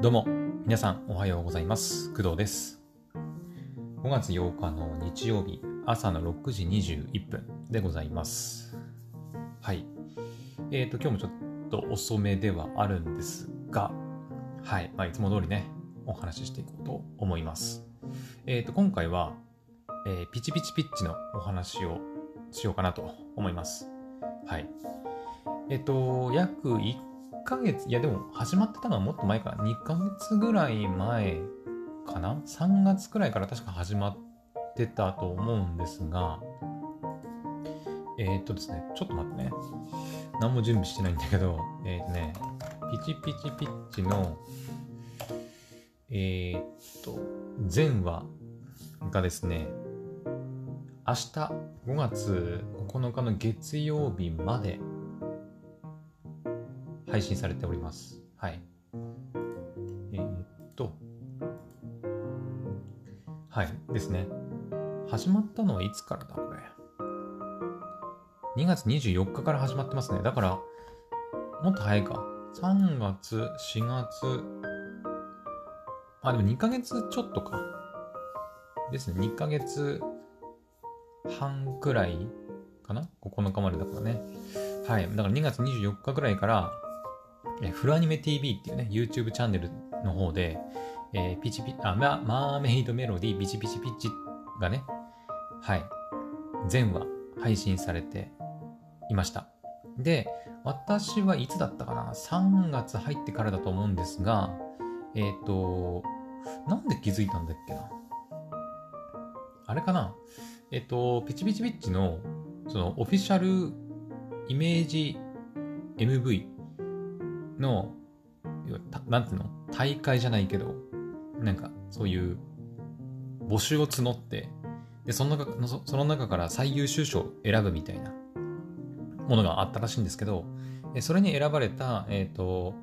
どうも、皆さんおはようございます。工藤です。5月8日の日曜日、朝の6時21分でございます。はい。えっ、ー、と、今日もちょっと遅めではあるんですが、はい。まあ、いつも通りね、お話ししていこうと思います。えっ、ー、と、今回は、えー、ピチピチピッチのお話をしようかなと思います。はい。えっ、と、約1 1ヶ月、いやでも始まってたのはもっと前かな。2ヶ月ぐらい前かな ?3 月くらいから確か始まってたと思うんですが、えー、っとですね、ちょっと待ってね。何も準備してないんだけど、えー、っとね、ピチピチピッチの、えー、っと、前話がですね、明日5月9日の月曜日まで配信されております。はい。えー、っと、はい、ですね。始まったのはいつからだ、これ？2月24日から始まってますね。だから、もっと早いか。3月、4月、あ、でも2ヶ月ちょっとか。ですね。2ヶ月半くらいかな ?9 日までだからね。はい。だから2月24日くらいからえフルアニメ TV っていうね、YouTube チャンネルの方で、えー、ピチピ、あ、ママーメイドメロディーピチピチピチがね、はい、全話配信されていました。で、私はいつだったかな ?3 月入ってからだと思うんですが、えっ、ー、と、なんで気づいたんだっけなあれかなえっ、ー、と、ピチピチピッチの、その、オフィシャルイメージ MV の、なんていうの？大会じゃないけど、なんかそういう募集を募って、で、その中その中から最優秀賞を選ぶみたいなものがあったらしいんですけど、それに選ばれた、えっ、ー、と、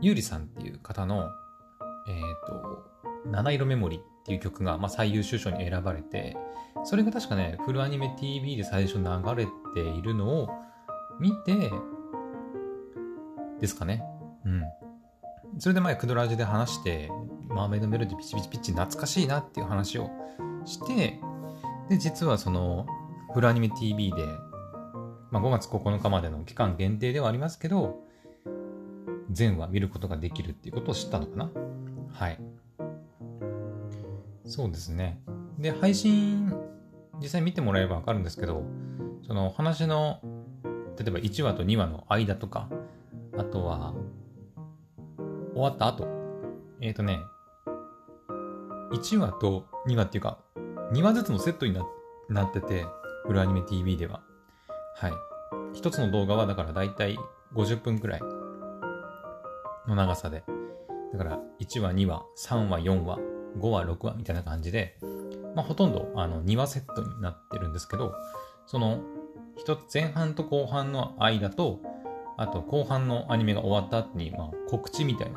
ゆうりさんっていう方の、えっ、ー、と、七色メモリっていう曲が、まあ、最優秀賞に選ばれて、それが確かね、フルアニメ TV で最初流れているのを見て、ですかね。うん。それで前、クドラジで話して、マーメイドメロディピチピチピチ懐かしいなっていう話をして、で、実はその、フルアニメ TV で、まあ、5月9日までの期間限定ではありますけど、全話見ることができるっていうことを知ったのかなはい。そうですね。で、配信、実際見てもらえればわかるんですけど、その話の、例えば1話と2話の間とか、あとは、終わった後。えっ、ー、とね、1話と2話っていうか、2話ずつのセットになってて、フルアニメ TV では。はい。一つの動画はだからだいたい50分くらいの長さで。だから1話、2話、3話、4話、5話、6話みたいな感じで、まあほとんどあの2話セットになってるんですけど、その一つ前半と後半の間と、あと後半のアニメが終わった後に、まあ、告知みたい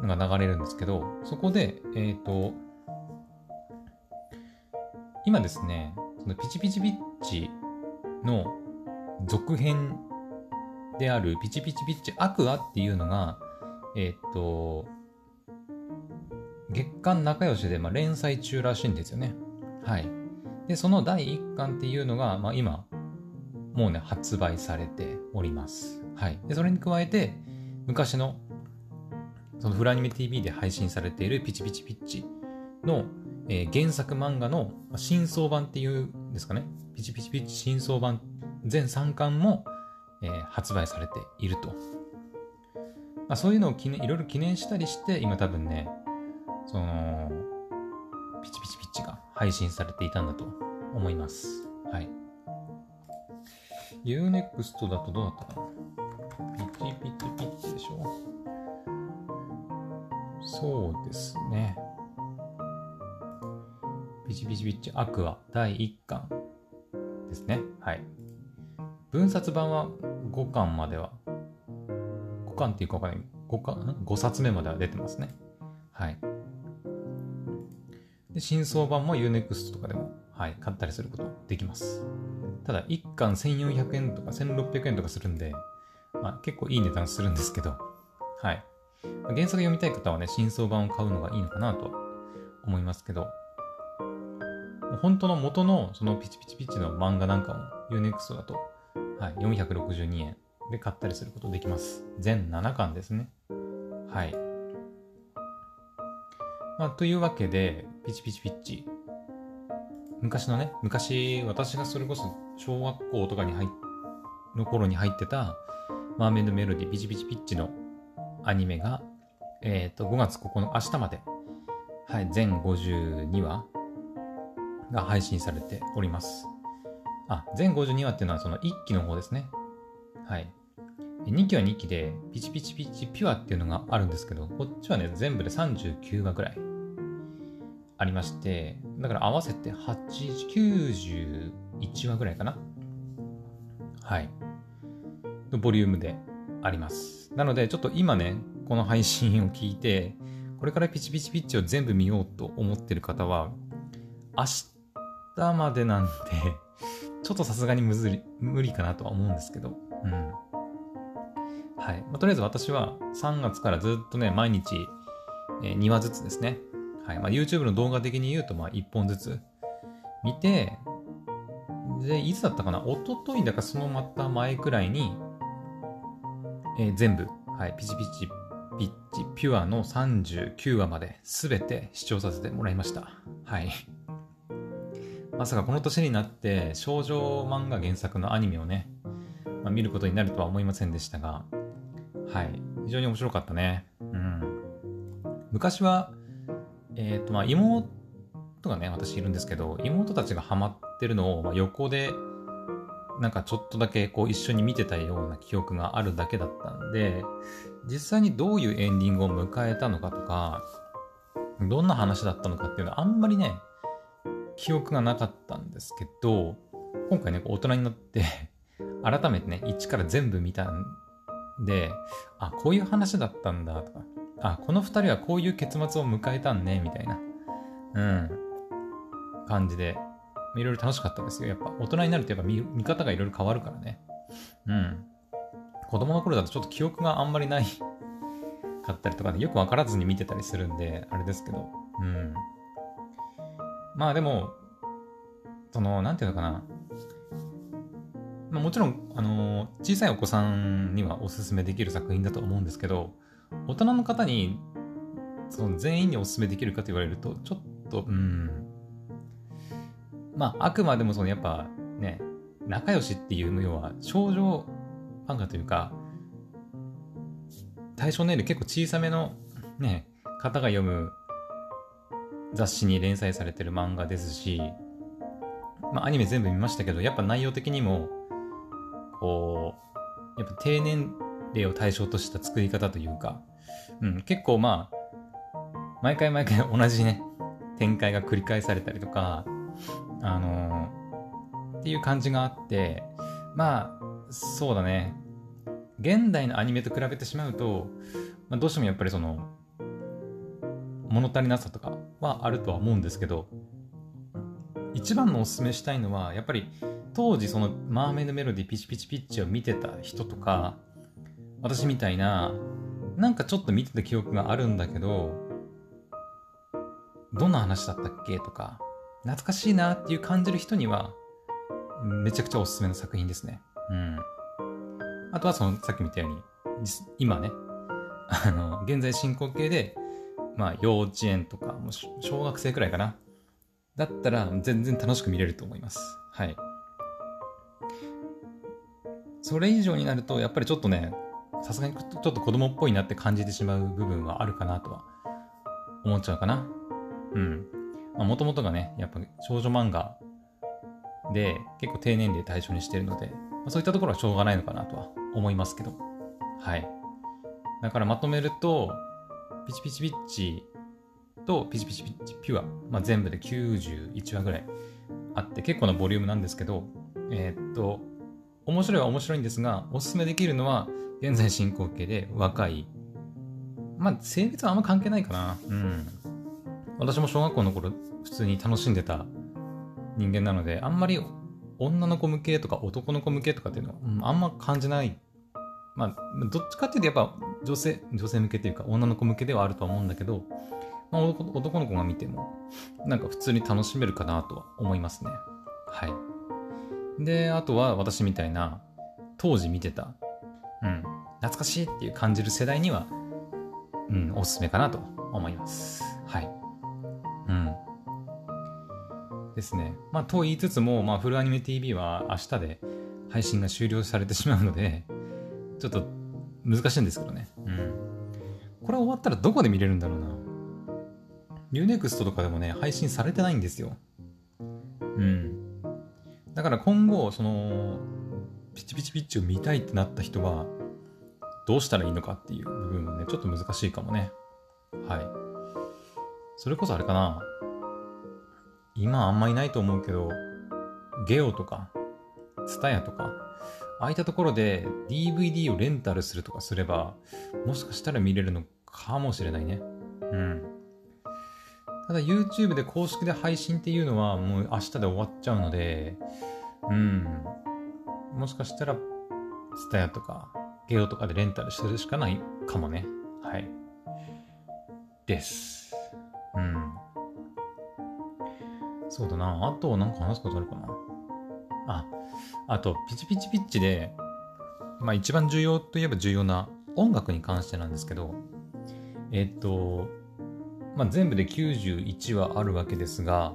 なのが流れるんですけど、そこで、えっ、ー、と、今ですね、そのピチピチピッチの続編であるピチピチピッチアクアっていうのが、えっ、ー、と、月刊仲良しで、まあ、連載中らしいんですよね。はい。で、その第1巻っていうのが、まあ、今、もうね、発売されております。はい。で、それに加えて、昔の、そのフラアニメ TV で配信されているピチピチピッチの、えー、原作漫画の新装版っていうんですかね。ピチピチピッチ新装版全3巻も、えー、発売されていると。まあ、そういうのを記念いろいろ記念したりして、今多分ね、その、ピチピチピッチが配信されていたんだと思います。はい。Unext だとどうだったかな？ピチピチピチでしょ？そうですね。ピチピチピチアクア第1巻ですね。はい。分冊版は5巻までは、5巻っていうかわかんない。5, 巻？5冊目までは出てますね。はい。で、新装版も Unext とかでも、はい、買ったりすることできます。ただ、1巻1400円とか1600円とかするんで、まあ、結構いい値段するんですけど、はい。原作読みたい方はね、新装版を買うのがいいのかなと思いますけど、本当の元のそのピチピチピチの漫画なんかも UNEXT だと、はい、462円で買ったりすることできます。全7巻ですね。はい。まあ、というわけで、ピチピチピッチ。昔のね、昔、私がそれこそ小学校とかに入の頃に入ってた、マーメイドメロディピチピチピッチのアニメが、えっ、ー、と、5月9日、明日まで、はい、全52話が配信されております。あ、全52話っていうのはその1期の方ですね。はい。2期は2期で、ピチピチピチピュアっていうのがあるんですけど、こっちはね、全部で39話ぐらいありまして、だから合わせて8、91話ぐらいかな。はい。のボリュームであります。なので、ちょっと今ね、この配信を聞いて、これからピチピチピッチを全部見ようと思ってる方は、明日までなんで ちょっとさすがにむずり無理かなとは思うんですけど、うん。はい。まあ、とりあえず私は3月からずっとね、毎日、えー、2話ずつですね。はい。まあ、YouTube の動画的に言うと、まあ、1本ずつ見て、で、いつだったかな？一昨日だかそのまた前くらいに、えー、全部、はい、ピチピチピッチピュアの39話まで全て視聴させてもらいました。はい。まさかこの年になって少女漫画原作のアニメをね、まあ、見ることになるとは思いませんでしたが、はい。非常に面白かったね。うん。昔は、えっ、ー、と、まあ、妹がね、私いるんですけど、妹たちがハマってるのを、ま、横でなんかちょっとだけこう一緒に見てたような記憶があるだけだったんで、実際にどういうエンディングを迎えたのかとか、どんな話だったのかっていうのはあんまりね、記憶がなかったんですけど、今回ね、大人になって 改めてね、一から全部見たんで、あ、こういう話だったんだとか、あ、この二人はこういう結末を迎えたんね、みたいな、うん、感じで、いろいろ楽しかったですよ。やっぱ大人になるとやっぱ見見方がいろいろ変わるからね。うん。子供の頃だとちょっと記憶があんまりないかったりとかでよくわからずに見てたりするんで、あれですけど。うん。まあでも、その、なんていうのかな。まあ、もちろん、あのー、小さいお子さんにはおすすめできる作品だと思うんですけど、大人の方に、その全員におすすめできるかと言われると、ちょっと、うん、まあ、あくまでもそのやっぱね、仲良しっていうの要は少女漫画というか、対象年齢結構小さめのね、方が読む雑誌に連載されてる漫画ですし、まあ、アニメ全部見ましたけど、やっぱ内容的にも、こう、やっぱ低年齢を対象とした作り方というか、うん、結構まあ、毎回毎回同じね、展開が繰り返されたりとか、あのー、っていう感じがあって、まあ、そうだね。現代のアニメと比べてしまうと、まあ、どうしてもやっぱりその、物足りなさとかはあるとは思うんですけど、一番のおすすめしたいのは、やっぱり当時そのマーメイドメロディピチピチピッチを見てた人とか、私みたいな、なんかちょっと見てた記憶があるんだけど、どんな話だったっけとか、懐かしいなっていう感じる人には、めちゃくちゃおすすめの作品ですね。うん。あとはその、さっき見たように、今ね、あの、現在進行形で、まあ、幼稚園とか、もう小学生くらいかな。だったら、全然楽しく見れると思います。はい。それ以上になると、やっぱりちょっとね、さすがにちょっと子供っぽいなって感じてしまう部分はあるかなとは思っちゃうかな。うん。まあもともとがね、やっぱ少女漫画で結構低年齢対象にしてるので、まあ、そういったところはしょうがないのかなとは思いますけど。はい。だからまとめると、ピチピチピッチとピチピチピッチピュア、まあ、全部で91話ぐらいあって結構なボリュームなんですけど、えー、っと、面白いは面白いんですが、おすすめできるのは現在進行形で若い。まあ、性別はあんま関係ないかな。うん。私も小学校の頃普通に楽しんでた人間なので、あんまり女の子向けとか男の子向けとかっていうのは、うん、あんま感じない。まあ、どっちかっていうとやっぱ女性、女性向けというか女の子向けではあるとは思うんだけど、まあ、男の子が見ても、なんか普通に楽しめるかなとは思いますね。はい。で、あとは私みたいな、当時見てた、うん、懐かしいっていう感じる世代には、うん、おすすめかなと思います。はい。うん。ですね。まあ、と言いつつも、まあ、フルアニメ TV は明日で配信が終了されてしまうので、ちょっと難しいんですけどね。うん。これ終わったらどこで見れるんだろうな。Unext とかでもね、配信されてないんですよ。うん。だから今後、その、ピチピチピッチを見たいってなった人は、どうしたらいいのかっていう部分はね、ちょっと難しいかもね。はい。それこそあれかな。今あんまいないと思うけど、ゲオとか、ツタヤとか、ああいったところで DVD をレンタルするとかすれば、もしかしたら見れるのかもしれないね。うん。ただ YouTube で公式で配信っていうのはもう明日で終わっちゃうので、うん。もしかしたら、ツタヤとか、ゲオとかでレンタルするしかないかもね。はい。です。うん。そうだな。あと、なんか話すことあるかな。あ、あと、ピチピチピッチで、まあ一番重要といえば重要な音楽に関してなんですけど、えっと、まあ全部で91話あるわけですが、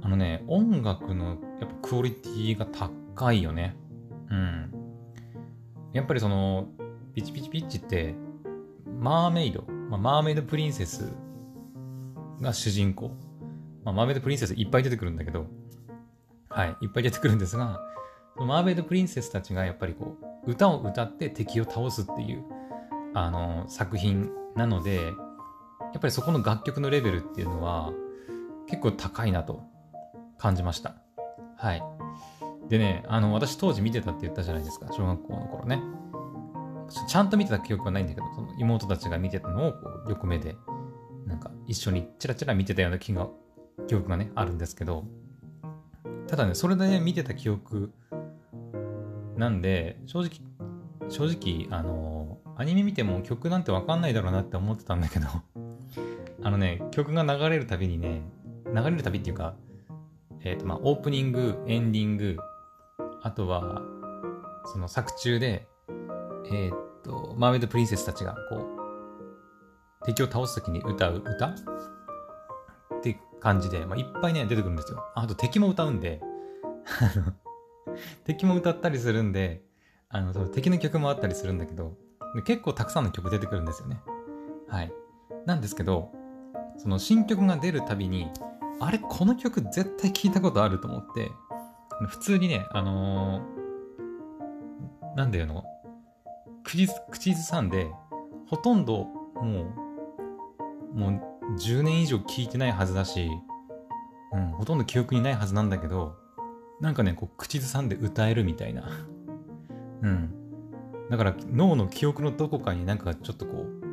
あのね、音楽のやっぱクオリティが高いよね。うん。やっぱりその、ピチピチピッチって、マーメイド、まあ、マーメイドプリンセスが主人公。まあ、マーメイドプリンセスいっぱい出てくるんだけど、はい、いっぱい出てくるんですが、マーメイドプリンセスたちがやっぱりこう、歌を歌って敵を倒すっていう、あの、作品なので、やっぱりそこの楽曲のレベルっていうのは、結構高いなと感じました。はい。でね、あの、私当時見てたって言ったじゃないですか、小学校の頃ね。ちゃんと見てた記憶はないんだけど、その妹たちが見てたのをこう横目で、なんか一緒にチラチラ見てたような気が記憶がね、あるんですけど、ただね、それで、ね、見てた記憶なんで、正直、正直、あの、アニメ見ても曲なんてわかんないだろうなって思ってたんだけどあのね、曲が流れるたびにね、流れるたびっていうか、えっ、ー、と、まあ、オープニング、エンディング、あとは、その作中で、えっ、ー、と、マーメイドプリンセスたちが、こう、敵を倒すときに歌う歌？って感じで、まあ、いっぱいね、出てくるんですよ。あと敵も歌うんで、敵も歌ったりするんで、あ、の敵の曲もあったりするんだけど、結構たくさんの曲出てくるんですよね。はい。なんですけど、その新曲が出るたびに、あれ、この曲絶対聞いたことあると思って、普通にね、あのー、なんだよの、口口ずさんで、ほとんどもう、もう10年以上聞いてないはずだし、うん、ほとんど記憶にないはずなんだけど、なんかね、こう、口ずさんで歌えるみたいな。うん。だから脳の記憶のどこかになんかちょっとこう、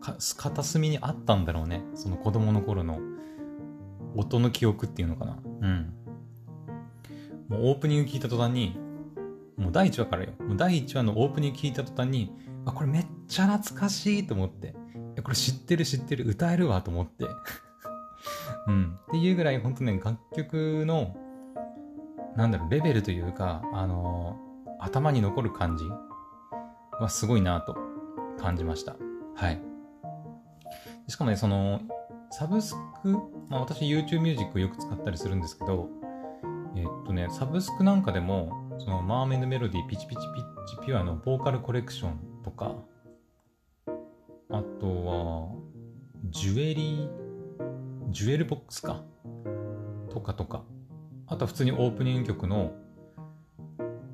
片隅にあったんだろうね。その子供の頃の音の記憶っていうのかな。うん。もうオープニング聞いた途端に、もう第1話からよ。もう第1話のオープニング聞いた途端に、あ、これめっちゃ懐かしいと思って。これ知ってる知ってる、歌えるわと思って。うん。っていうぐらい、本当ね、楽曲の、なんだろう、レベルというか、あのー、頭に残る感じはすごいなと感じました。はい。しかもね、その、サブスク、まあ私 YouTube Music をよく使ったりするんですけど、え、っとね、サブスクなんかでも、そのマーメンドメロディーピチピチピッチピュアのボーカルコレクションとか、あとは、ジュエリー、ジュエルボックスか。とかとか。あとは普通にオープニング曲の、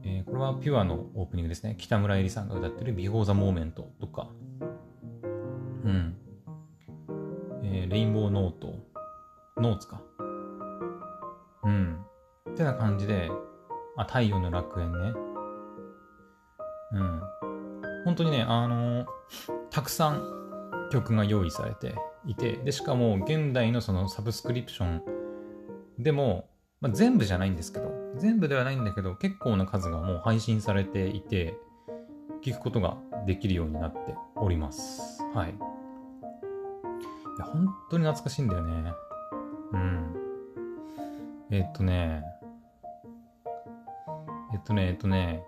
えー、これはピュアのオープニングですね。北村えりさんが歌ってる Before the Moment とか。うん。えー、レインボーノート。ノーツか。うん。ってな感じで、あ、太陽の楽園ね。うん。本当にね、あのー、たくさん曲が用意されていて、で、しかも現代のそのサブスクリプションでも、まあ、全部じゃないんですけど、全部ではないんだけど、結構な数がもう配信されていて、聞くことができるようになっております。はい。本当に懐かしいんだよね。うん。えっとね、えっとね、えっとね、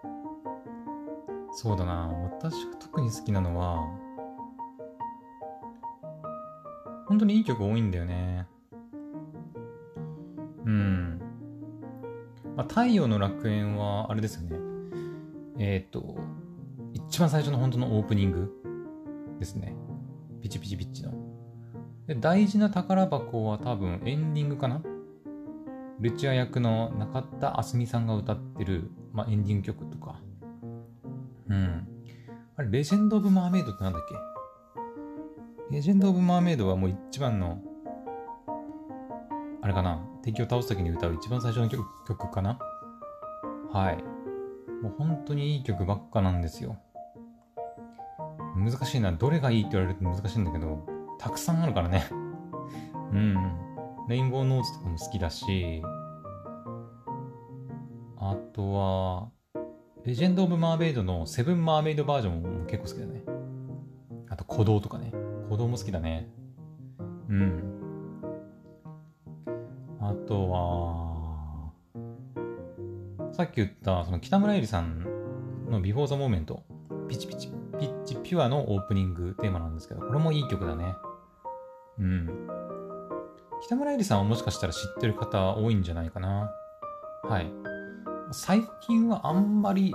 そうだな、私が特に好きなのは、本当にいい曲多いんだよね。うん。まあ、太陽の楽園は、あれですよね。えっ、ー、と、一番最初の本当のオープニングですね。ピチピチピッチの。で、大事な宝箱は多分エンディングかな？ルチア役の中田あすみさんが歌ってる、まあ、エンディング曲とか。うん。あれ、レジェンド・オブ・マーメイドってなんだっけ？レジェンド・オブ・マーメイドはもう一番の、あれかな？敵を倒すときに歌う一番最初の曲曲かな？はい。もう本当にいい曲ばっかなんですよ。難しいな。どれがいいって言われると難しいんだけど、たくさんあるからね。うん。レインボーノーツとかも好きだし、あとは、レジェンド・オブ・マーメイドのセブン・マーメイドバージョンも結構好きだね。あと、鼓動とかね。鼓動も好きだね。うん。あとは、さっき言った、その北村えりさんの Before the Moment、ぴちぴちピッチピュアのオープニングテーマなんですけど、これもいい曲だね。うん。北村えりさんはもしかしたら知ってる方多いんじゃないかな。はい。最近はあんまり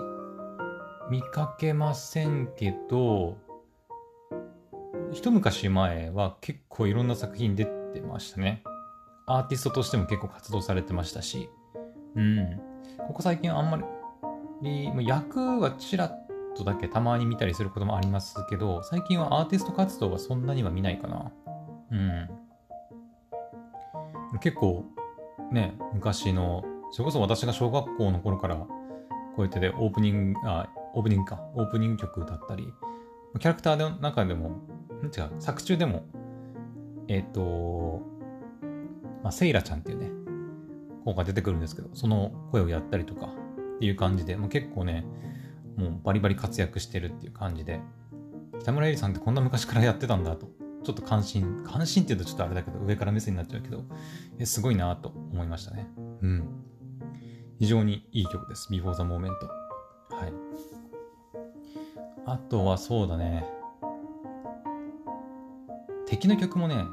見かけませんけど、一昔前は結構いろんな作品出てましたね。アーティストとしても結構活動されてましたし、うん。ここ最近あんまり、役はちらっとだけたまに見たりすることもありますけど、最近はアーティスト活動はそんなには見ないかな。うん。結構、ね、昔の、それこそ私が小学校の頃から、こうやってでオープニング、あ、オープニングか、オープニング曲だったり、キャラクターの中でも、違う、作中でも、えっ、ー、と、まあ、セイラちゃんっていうね、子が出てくるんですけど、その声をやったりとかっていう感じで、もう結構ね、もうバリバリ活躍してるっていう感じで、北村えりさんってこんな昔からやってたんだと、ちょっと関心、関心って言うとちょっとあれだけど、上から目線になっちゃうけど、えすごいなと思いましたね。うん。非常にいい曲です。Before the Moment。はい。あとはそうだね。敵の曲もね、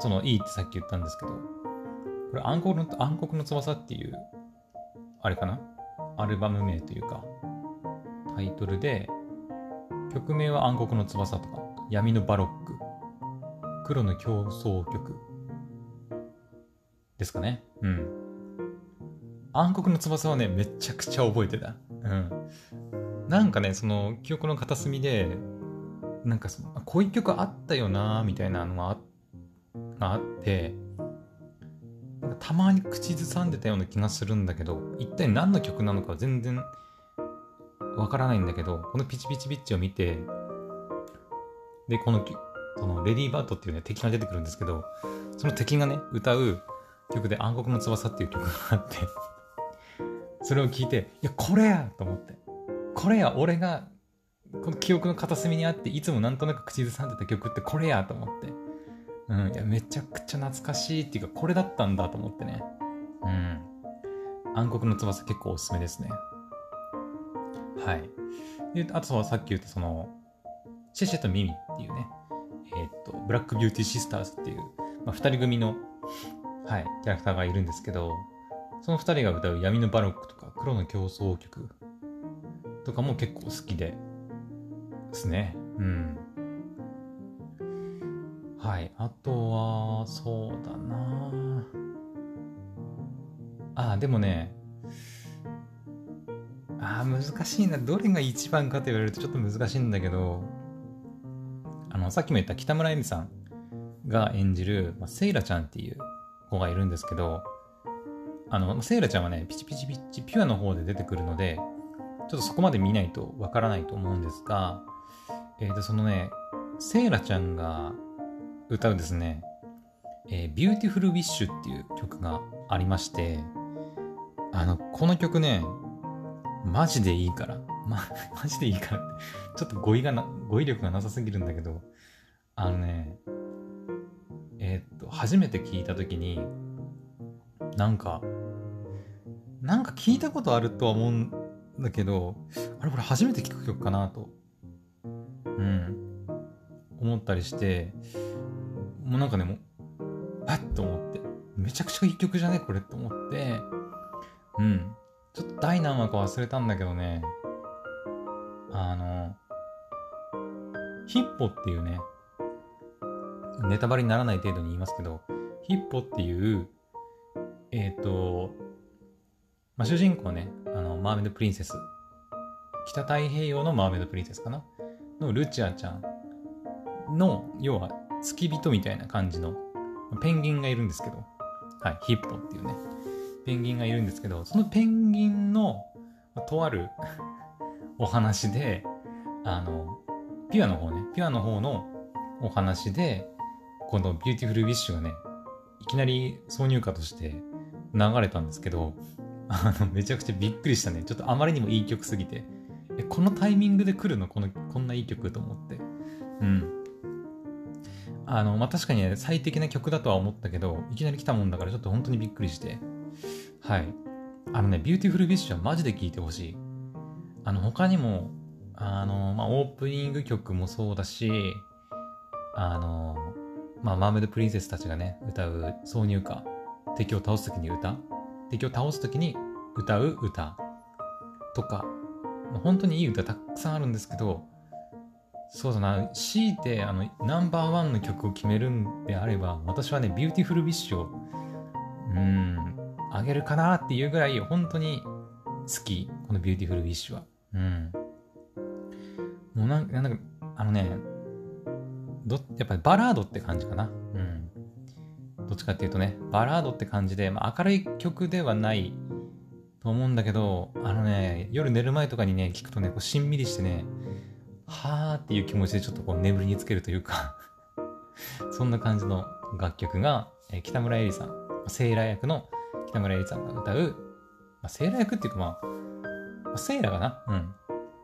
そのいいってさっき言ったんですけど、これ暗黒の、暗黒の翼っていう、あれかな？アルバム名というか、タイトルで、曲名は暗黒の翼とか、闇のバロック、黒の競争曲ですかね。うん。暗黒の翼はね、めちゃくちゃ覚えてた。うん。なんかね、その記憶の片隅で、なんかその、こういう曲あったよなみたいなのがあって、たまに口ずさんでたような気がするんだけど、一体何の曲なのか全然わからないんだけど、このピチピチピッチを見て、で、このそのレディーバードっていうね、敵が出てくるんですけど、その敵がね、歌う曲で暗黒の翼っていう曲があってそれを聞いて、いや、これやと思って。これや、俺が、この記憶の片隅にあって、いつもなんとなく口ずさんでた曲ってこれやと思って。うん、いや、めちゃくちゃ懐かしいっていうか、これだったんだと思ってね。うん。暗黒の翼結構おすすめですね。はい。で、あとはさっき言ったその、シェシェとミミっていうね、えっ、と、ブラックビューティーシスターズっていう、まあ、二人組の、はい、キャラクターがいるんですけど、その二人が歌う闇のバロックとか黒の競争曲とかも結構好きでですね。うん。はい。あとは、そうだなあ、でもね、あ、難しいな。どれが一番かと言われるとちょっと難しいんだけど、あの、さっきも言った北村恵美さんが演じる、まあ、セイラちゃんっていう子がいるんですけど、あの、セイラちゃんはね、ピチピチピチピュアの方で出てくるので、ちょっとそこまで見ないとわからないと思うんですが、えっ、ー、と、そのね、セイラちゃんが歌うですね、えー、Beautiful Wish っていう曲がありまして、あの、この曲ね、マジでいいから、ま、マジでいいから。って。ちょっと語彙がな、語彙力がなさすぎるんだけど、あのね、えー、っと、初めて聞いたときに、なんか、なんか聞いたことあるとは思うんだけど、あれこれ初めて聞く曲かなと、うん、思ったりして、もうなんかね、もう、あっと思って、めちゃくちゃいい曲じゃねこれって思って、うん。第何話か忘れたんだけどね、あの、ヒッポっていうね、ネタバレにならない程度に言いますけど、ヒッポっていう、えっ、ー、と、まあ、主人公ね、あの、マーメイドプリンセス。北太平洋のマーメイドプリンセスかな？のルチアちゃんの、要は付き人みたいな感じの、ペンギンがいるんですけど、はい、ヒッポっていうね、ペンギンがいるんですけど、そのペンギンの、とある お話で、あの、ピュアの方ね、ピュアの方のお話で、この Beautiful Wish がね、いきなり挿入歌として流れたんですけど、あの、めちゃくちゃびっくりしたね。ちょっとあまりにもいい曲すぎて。え、このタイミングで来るの？この、こんないい曲と思って。うん。あの、まあ、確かにね、最適な曲だとは思ったけど、いきなり来たもんだからちょっと本当にびっくりして。はい。あのね、 Beautiful Wish はマジで聴いてほしい。あの、他にも、あの、まあ、オープニング曲もそうだし、あの、まあ、マーメイドプリンセスたちがね、歌う挿入歌、敵を倒すときに歌敵を倒すときに歌う歌とか、本当にいい歌たくさんあるんですけど、そうだな、強いてあのナンバーワンの曲を決めるんであれば、私はね、 Beautiful Wish を、うん、あげるかなっていうぐらい、本当に好き、この Beautiful Wish は。うん。もうなんなんか、あのね、ど、やっぱりバラードって感じかな。うん。どっちかっていうとね、バラードって感じで、まあ、明るい曲ではないと思うんだけど、あのね、夜寝る前とかにね、聞くとね、こうしんみりしてね、はーっていう気持ちでちょっとこう眠りにつけるというか そんな感じの楽曲が、え、北村えりさん、セーラ役の北村えりさんが歌う、まあ、セーラ役っていうかまあ、セーラかな？うん。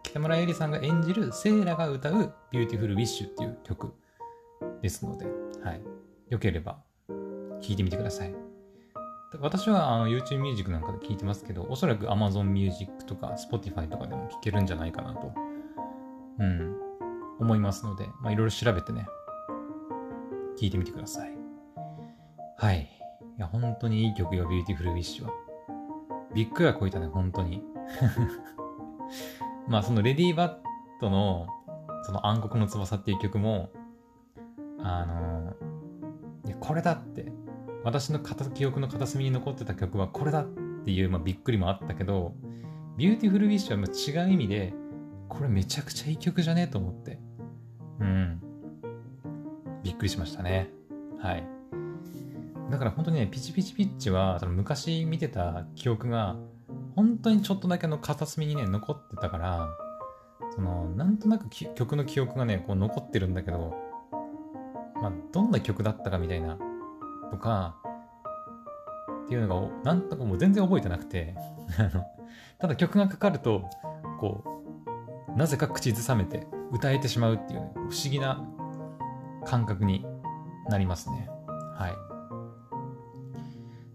北村えりさんが演じるセーラが歌う Beautiful Wish っていう曲ですので、はい。よければ聞いてみてください。私はあの YouTube Music なんかで聞いてますけど、おそらく Amazon Music とか Spotify とかでも聞けるんじゃないかなと、うん、思いますので、まあいろいろ調べてね、聞いてみてください。はい。いや、本当にいい曲よ、Beautiful Wish は。びっくりはこいたね、本当に。まあそのレディー・バットのその暗黒の翼っていう曲も、あのいや、これだって私の記憶の片隅に残ってた曲はこれだっていう、まあ、びっくりもあったけど、 Beautiful Wish は違う意味で、これめちゃくちゃいい曲じゃねえと思って。うん。びっくりしましたね。はい。だから本当にね、ピチピチピッチは、その昔見てた記憶が、本当にちょっとだけの片隅にね、残ってたから、その、なんとなく曲の記憶がね、こう残ってるんだけど、まあ、どんな曲だったかみたいなとか、っていうのが、なんとかもう全然覚えてなくて ただ曲がかかると、こう、なぜか口ずさめて歌えてしまうっていう、ね、不思議な感覚になりますね。はい。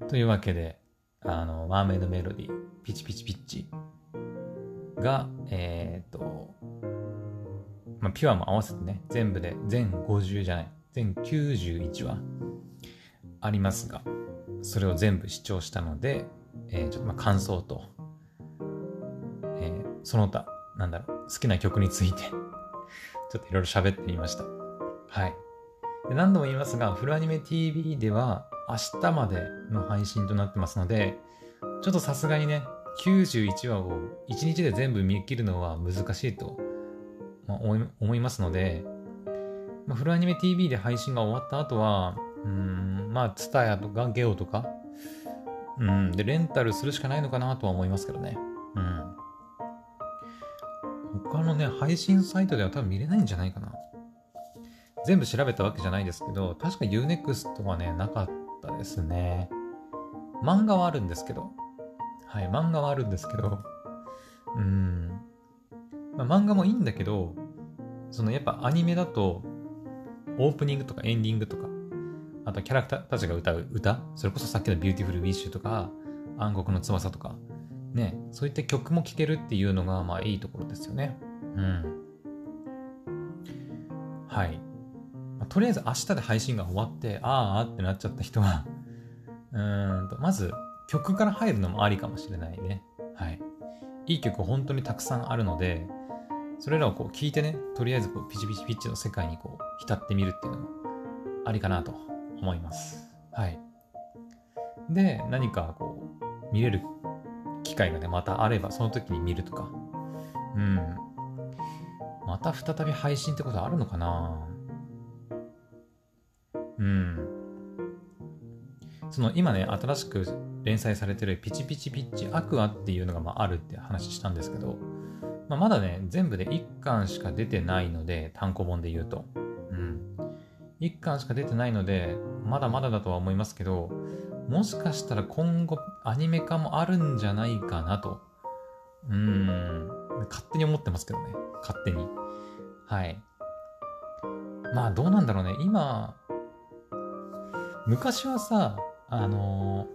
というわけで、あの、マーメイドメロディー、ピチピチピッチが、えー、っと、まあ、ピュアも合わせてね、全部で全50じゃない、全91話ありますが、それを全部視聴したので、えー、ちょっとまあ感想と、えー、その他、なんだろう、好きな曲について ちょっといろいろ喋ってみました。はい。何度も言いますが、フルアニメ TV では明日までの配信となってますので、ちょっとさすがにね、91話を1日で全部見切るのは難しいと、まあ、思いますので、まあ、フルアニメ TV で配信が終わった後は、うん、まあ、ツタヤとかゲオとか、うん、で、レンタルするしかないのかなとは思いますけどね。うん。他のね、配信サイトでは多分見れないんじゃないかな。全部調べたわけじゃないですけど、確か U-NEXT はね、なかったですね。漫画はあるんですけど。はい、漫画はあるんですけど、うん。まあ、漫画もいいんだけど、そのやっぱアニメだと、オープニングとかエンディングとか、あとキャラクターたちが歌う歌、それこそさっきの Beautiful Wish とか、暗黒の翼とか、ね、そういった曲も聴けるっていうのが、まあいいところですよね。うん。はい。まあ、とりあえず明日で配信が終わって、あーあってなっちゃった人は うんと、まず曲から入るのもありかもしれないね。はい。いい曲本当にたくさんあるので、それらをこう聞いてね、とりあえずこうピチピチピッチの世界にこう浸ってみるっていうのもありかなと思います。はい。で、何かこう見れる機会がね、またあればその時に見るとか。うん。また再び配信ってことあるのかな？うん。その今ね、新しく連載されてるピチピチピッチアクアっていうのがまああるって話したんですけど、まあ、まだね、全部で1巻しか出てないので、単行本で言うと。うん。1巻しか出てないので、まだまだだとは思いますけど、もしかしたら今後アニメ化もあるんじゃないかなと。うーん。勝手に思ってますけどね。勝手に。はい。まあどうなんだろうね。今、昔はさ、あの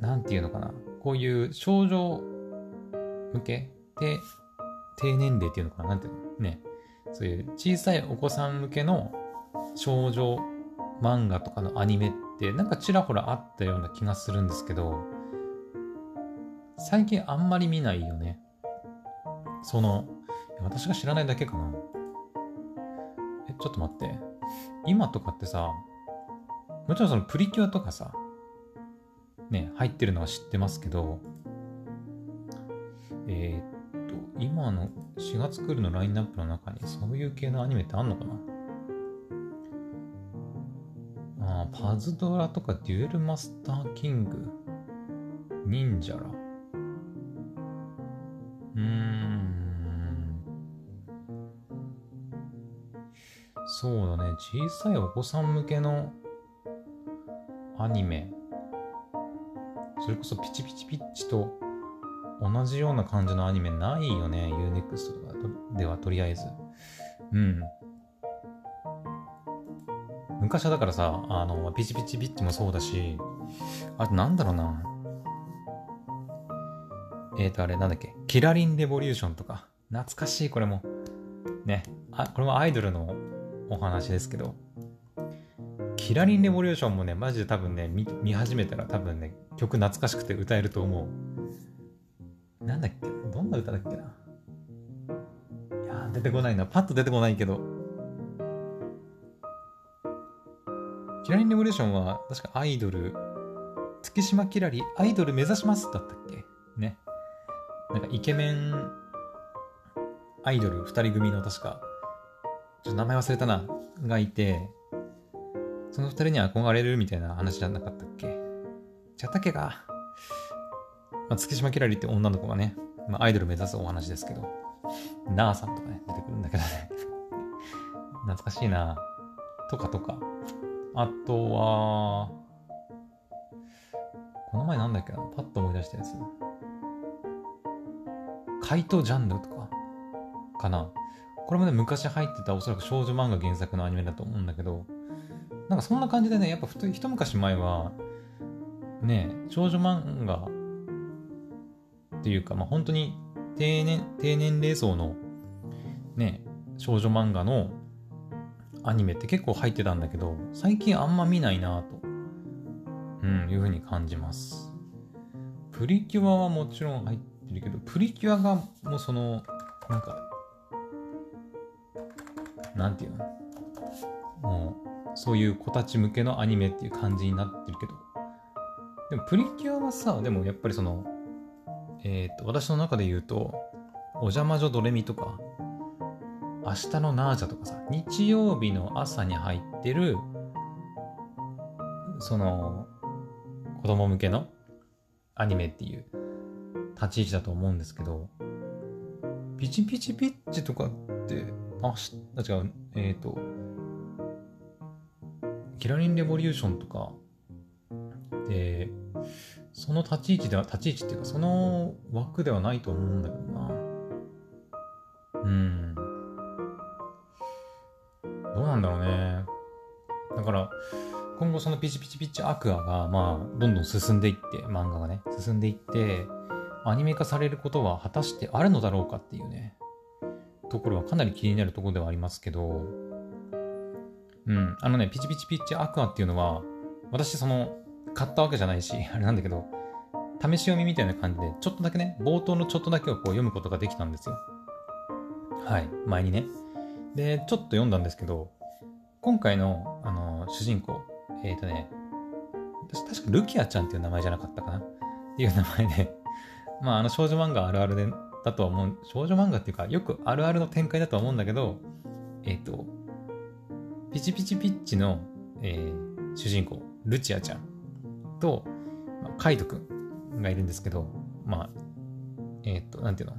ー、なんていうのかな。こういう少女向け？低、低年齢っていうのかな？なんていうの？ね。そういう小さいお子さん向けの少女漫画とかのアニメってなんかちらほらあったような気がするんですけど、最近あんまり見ないよね。その、私が知らないだけかな。え、ちょっと待って。今とかってさ、もちろんそのプリキュアとかさ、ね、入ってるのは知ってますけど、えー、っと、今の4月クールのラインナップの中にそういう系のアニメってあんのかな？あパズドラとかデュエルマスターキング、忍者ら。うーん。そうだね。小さいお子さん向けのアニメ。それこそピチピチピッチと同じような感じのアニメないよね。UNEXT とかではとりあえず。うん。昔はだからさ、あの、ピチピチピッチもそうだし、あとなんだろうな。えーと、あれなんだっけ？キラリンレボリューションとか。懐かしい、これも。ね。あ、これもアイドルのお話ですけど。キラリンレボリューションもね、マジで多分ね、見見始めたら多分ね、曲懐かしくて歌えると思う。なんだっけ？どんな歌だっけな？いや出てこないな。パッと出てこないけど。キラリンレボリューションは確かアイドル、月島キラリアイドル目指しますだったっけ？ね。なんかイケメンアイドル二人組の確か、ちょっと名前忘れたな、がいて、その二人に憧れるみたいな話じゃなかったっけ？ちゃったっけか。まあ、月島キラリって女の子がね、まあ、アイドル目指すお話ですけど、なあさんとかね、出てくるんだけどね。懐かしいなとかとか。あとは、この前なんだっけな？パッと思い出したやつ。怪盗ジャンルとか、かな。これもね、昔入ってたおそらく少女漫画原作のアニメだと思うんだけど、なんかそんな感じでね、やっぱ一昔前は、ね、少女漫画っていうか、まあ本当に低年、低年齢層のね、少女漫画のアニメって結構入ってたんだけど、最近あんま見ないなと、うん、いうふうに感じます。プリキュアはもちろん入ってるけど、プリキュアがもうその、なんか、なんていうの？もう、そういう子たち向けのアニメっていう感じになってるけど。でもプリキュアはさ、でもやっぱりその、えっ、と、私の中で言うと、お邪魔女ドレミとか、明日のナージャとかさ、日曜日の朝に入ってる、その、子供向けのアニメっていう立ち位置だと思うんですけど、ピチピチピッチとかって、あ、違う、えっ、ー、と、キラリンレボリューションとかで、その立ち位置では、立ち位置っていうか、その枠ではないと思うんだけどな。うん。どうなんだろうね。だから、今後そのピチピチピチアクアが、まあ、どんどん進んでいって、漫画がね、進んでいって、アニメ化されることは果たしてあるのだろうかっていうね、ところはかなり気になるところではありますけど、うん、あのね、ピチピチピッチアクアっていうのは、私その、買ったわけじゃないし、あれなんだけど、試し読みみたいな感じで、ちょっとだけね、冒頭のちょっとだけをこう読むことができたんですよ。はい、前にね。で、ちょっと読んだんですけど、今回の、あの、主人公、えっ、ー、とね、私確かルキアちゃんっていう名前じゃなかったかなっていう名前で、まあ、あの少女漫画あるあるで、だとは思う、少女漫画っていうか、よくあるあるの展開だとは思うんだけど、えっ、ー、と、ピチピチピッチの、えー、主人公、ルチアちゃんと、まあ、カイトくんがいるんですけど、まあ、えっ、と、なんていうの？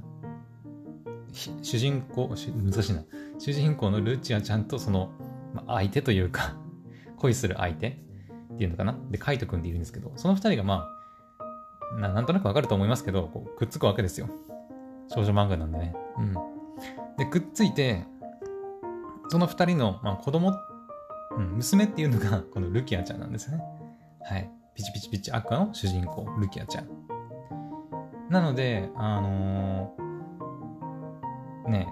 主人公、難しいな。主人公のルチアちゃんとその、まあ、相手というか 恋する相手っていうのかな？で、カイトくんっているんですけど、その二人がまあ、ななんとなくわかると思いますけど、こうくっつくわけですよ。少女漫画なんでね。うん。で、くっついて、その二人の、まあ、子供、うん、娘っていうのが、このルキアちゃんなんですね。はい。ピチピチピチアクアの主人公、ルキアちゃん。なので、あのー、ね、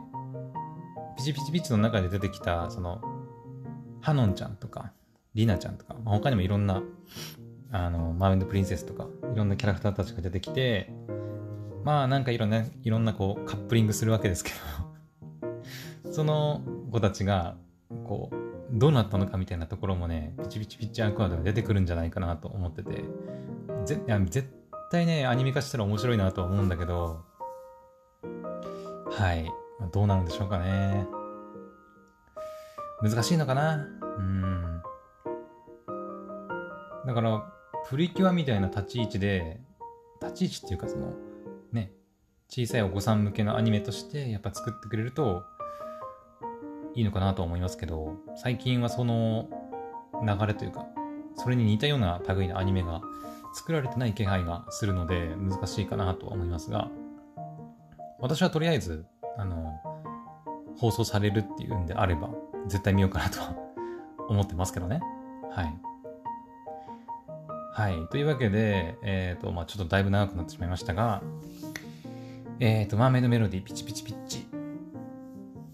ピチピチピチの中で出てきた、その、ハノンちゃんとか、リナちゃんとか、まあ、他にもいろんな、あの、マウンドプリンセスとか、いろんなキャラクターたちが出てきて、まあなんかいろんな、いろんなこうカップリングするわけですけど その子たちが、こう、どうなったのかみたいなところもね、ピチピチピッチアクアでは出てくるんじゃないかなと思ってて、ぜ絶対ね、アニメ化したら面白いなとは思うんだけど、はい。どうなるんでしょうかね。難しいのかな？うん。だから、プリキュアみたいな立ち位置で、立ち位置っていうかその、ね、小さいお子さん向けのアニメとしてやっぱ作ってくれるといいのかなと思いますけど、最近はその流れというか、それに似たような類のアニメが作られてない気配がするので難しいかなとは思いますが、私はとりあえず、あの、放送されるっていうんであれば、絶対見ようかなとは思ってますけどね。はい。はい。というわけで、えっ、ー、と、まあちょっとだいぶ長くなってしまいましたが、えっ、ー、と、マーメイドメロディーピチピチピチ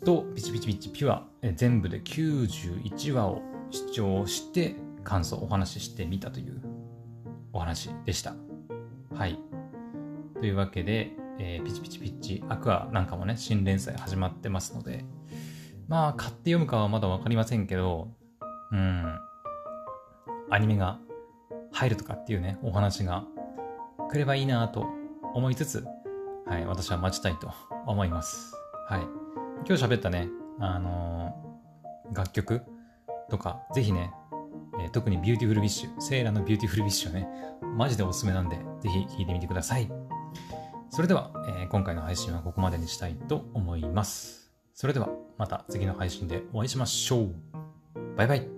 とピチピチピチピュア、全部で91話を視聴して感想お話ししてみたというお話でした。はい。というわけで、えー、ピチピチピッチアクアなんかもね、新連載始まってますので、まあ、買って読むかはまだわかりませんけど、うん、アニメが入るとかっていうね、お話が来ればいいなと思いつつ、はい、私は待ちたいと思います。はい。今日喋ったね、あのー、楽曲とか、ぜひね、えー、特に Beautiful Wish、セーラの Beautiful Wish はね、マジでおすすめなんで、ぜひ聴いてみてください。それでは、えー、今回の配信はここまでにしたいと思います。それでは、また次の配信でお会いしましょう。バイバイ。